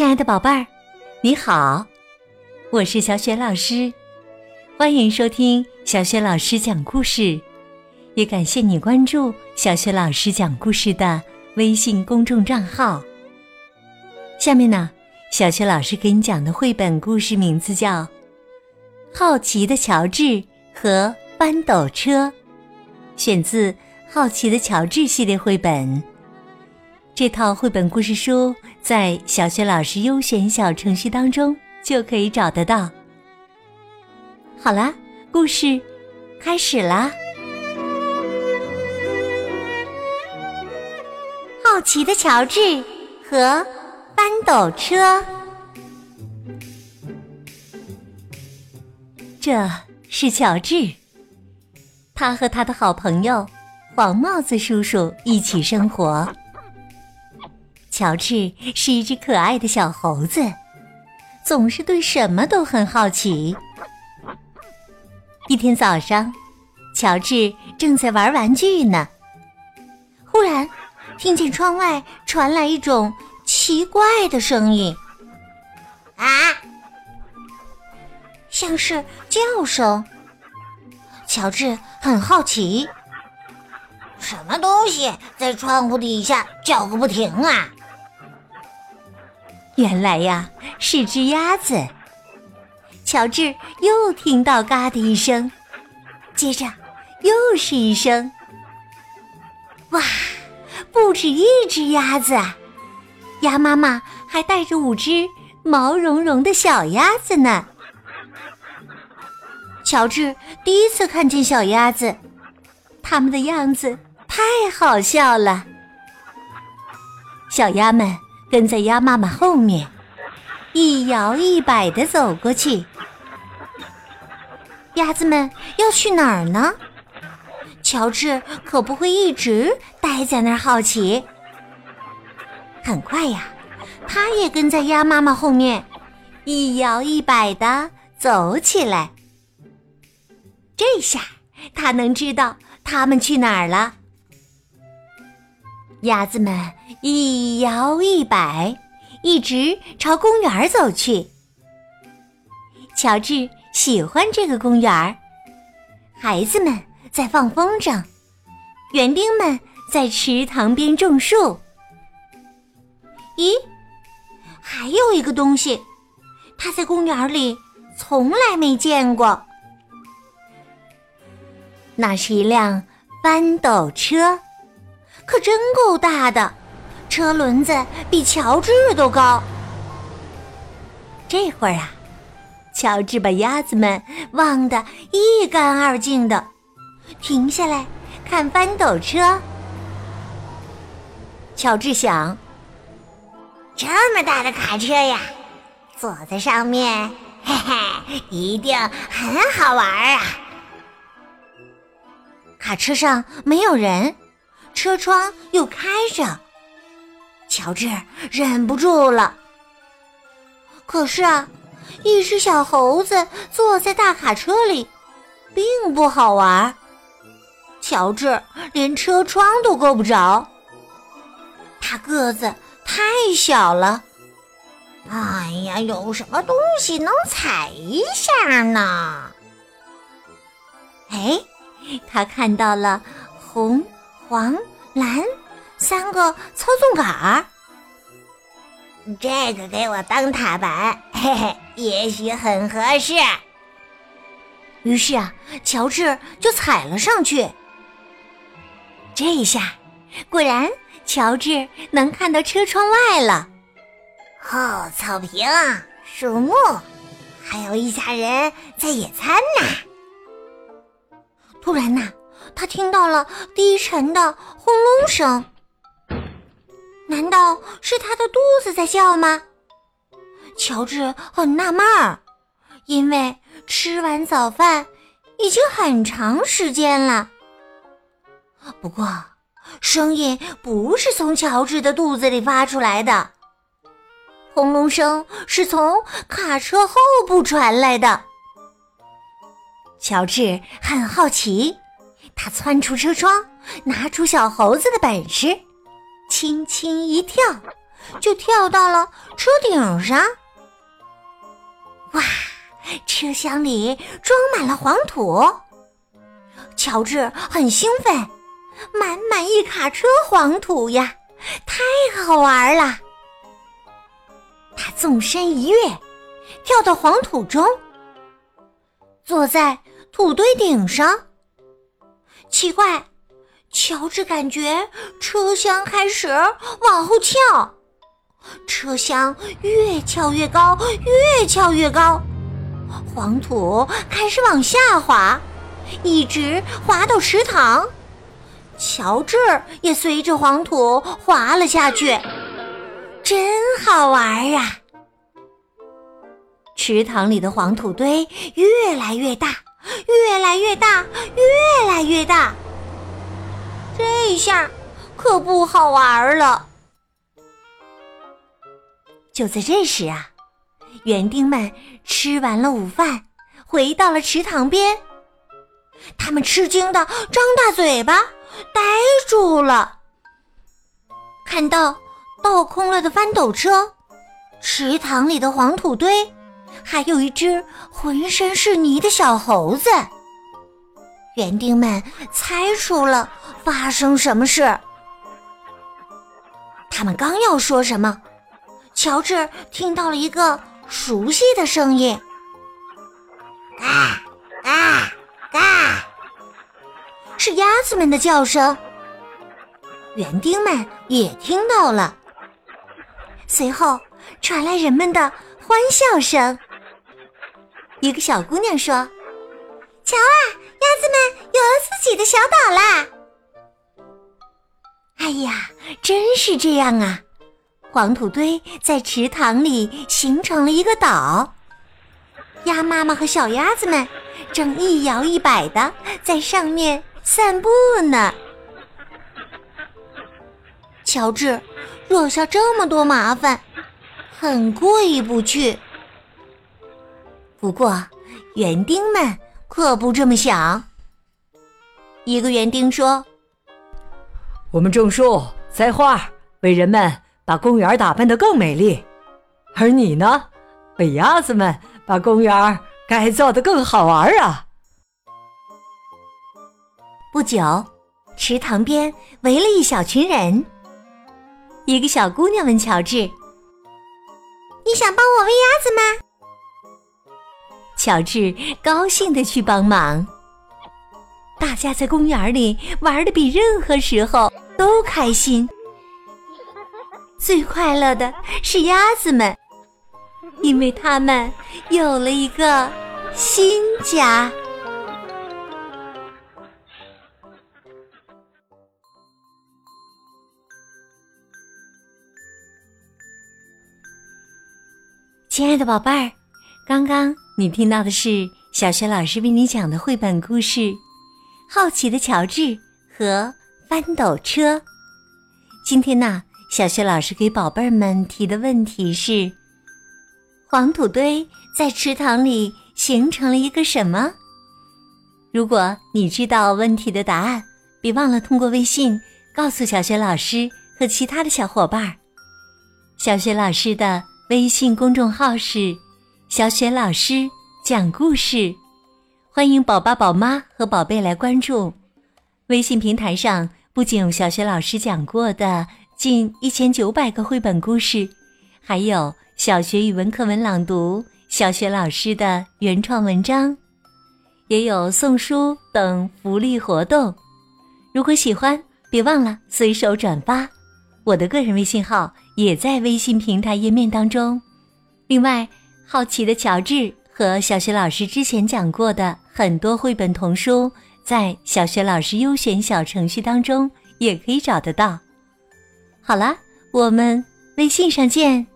亲爱的宝贝儿，你好，我是小雪老师，欢迎收听小雪老师讲故事，也感谢你关注小雪老师讲故事的微信公众账号。下面呢，小雪老师给你讲的绘本故事名字叫《好奇的乔治和翻斗车》，选自《好奇的乔治》系列绘本。这套绘本故事书在小学老师优选小程序当中就可以找得到。好啦，故事开始啦！好奇的乔治和翻斗车，这是乔治，他和他的好朋友黄帽子叔叔一起生活。乔治是一只可爱的小猴子，总是对什么都很好奇。一天早上，乔治正在玩玩具呢，忽然听见窗外传来一种奇怪的声音，啊，像是叫声。乔治很好奇，什么东西在窗户底下叫个不停啊？原来呀，是只鸭子。乔治又听到“嘎”的一声，接着又是一声。哇，不止一只鸭子，鸭妈妈还带着五只毛茸茸的小鸭子呢。乔治第一次看见小鸭子，它们的样子太好笑了。小鸭们。跟在鸭妈妈后面，一摇一摆的走过去。鸭子们要去哪儿呢？乔治可不会一直待在那儿好奇。很快呀，他也跟在鸭妈妈后面，一摇一摆的走起来。这下他能知道他们去哪儿了。鸭子们一摇一摆，一直朝公园走去。乔治喜欢这个公园孩子们在放风筝，园丁们在池塘边种树。咦，还有一个东西，他在公园里从来没见过，那是一辆翻斗车。可真够大的，车轮子比乔治都高。这会儿啊，乔治把鸭子们忘得一干二净的，停下来看翻斗车。乔治想：这么大的卡车呀，坐在上面，嘿嘿，一定很好玩啊！卡车上没有人。车窗又开着，乔治忍不住了。可是啊，一只小猴子坐在大卡车里，并不好玩。乔治连车窗都够不着，他个子太小了。哎呀，有什么东西能踩一下呢？哎，他看到了红。黄蓝三个操纵杆儿，这个给我当踏板，嘿嘿，也许很合适。于是啊，乔治就踩了上去。这一下，果然乔治能看到车窗外了。哦，草坪、树木，还有一家人在野餐呢。突然呐！他听到了低沉的轰隆声，难道是他的肚子在叫吗？乔治很纳闷儿，因为吃完早饭已经很长时间了。不过，声音不是从乔治的肚子里发出来的，轰隆声是从卡车后部传来的。乔治很好奇。他窜出车窗，拿出小猴子的本事，轻轻一跳，就跳到了车顶上。哇，车厢里装满了黄土。乔治很兴奋，满满一卡车黄土呀，太好玩了！他纵身一跃，跳到黄土中，坐在土堆顶上。奇怪，乔治感觉车厢开始往后翘，车厢越翘越高，越翘越高，黄土开始往下滑。一直滑到池塘，乔治也随着黄土滑了下去，真好玩啊！池塘里的黄土堆越来越大，越来越大，越来越大。这下可不好玩了。就在这时啊，园丁们吃完了午饭，回到了池塘边。他们吃惊的张大嘴巴，呆住了。看到倒空了的翻斗车，池塘里的黄土堆，还有一只浑身是泥的小猴子。园丁们猜出了发生什么事。他们刚要说什么，乔治听到了一个熟悉的声音：“啊啊！”嘎，是鸭子们的叫声。园丁们也听到了，随后传来人们的欢笑声。一个小姑娘说：“瞧啊，鸭子们有了自己的小岛啦！”哎呀，真是这样啊！黄土堆在池塘里形成了一个岛，鸭妈妈和小鸭子们。正一摇一摆的在上面散步呢。乔治惹下这么多麻烦，很过意不去。不过，园丁们可不这么想。一个园丁说：“我们种树、栽花，为人们把公园打扮得更美丽；而你呢，为鸭子们把公园……”改造得更好玩啊！不久，池塘边围了一小群人。一个小姑娘问乔治：“你想帮我喂鸭子吗？”乔治高兴的去帮忙。大家在公园里玩的比任何时候都开心。最快乐的是鸭子们。因为它们有了一个新家。亲爱的宝贝儿，刚刚你听到的是小学老师为你讲的绘本故事《好奇的乔治和翻斗车》。今天呢，小学老师给宝贝儿们提的问题是。黄土堆在池塘里形成了一个什么？如果你知道问题的答案，别忘了通过微信告诉小学老师和其他的小伙伴。小学老师的微信公众号是“小雪老师讲故事”，欢迎宝爸宝妈和宝贝来关注。微信平台上不仅有小雪老师讲过的近一千九百个绘本故事，还有。小学语文课文朗读，小学老师的原创文章，也有送书等福利活动。如果喜欢，别忘了随手转发。我的个人微信号也在微信平台页面当中。另外，好奇的乔治和小学老师之前讲过的很多绘本童书，在小学老师优选小程序当中也可以找得到。好了，我们微信上见。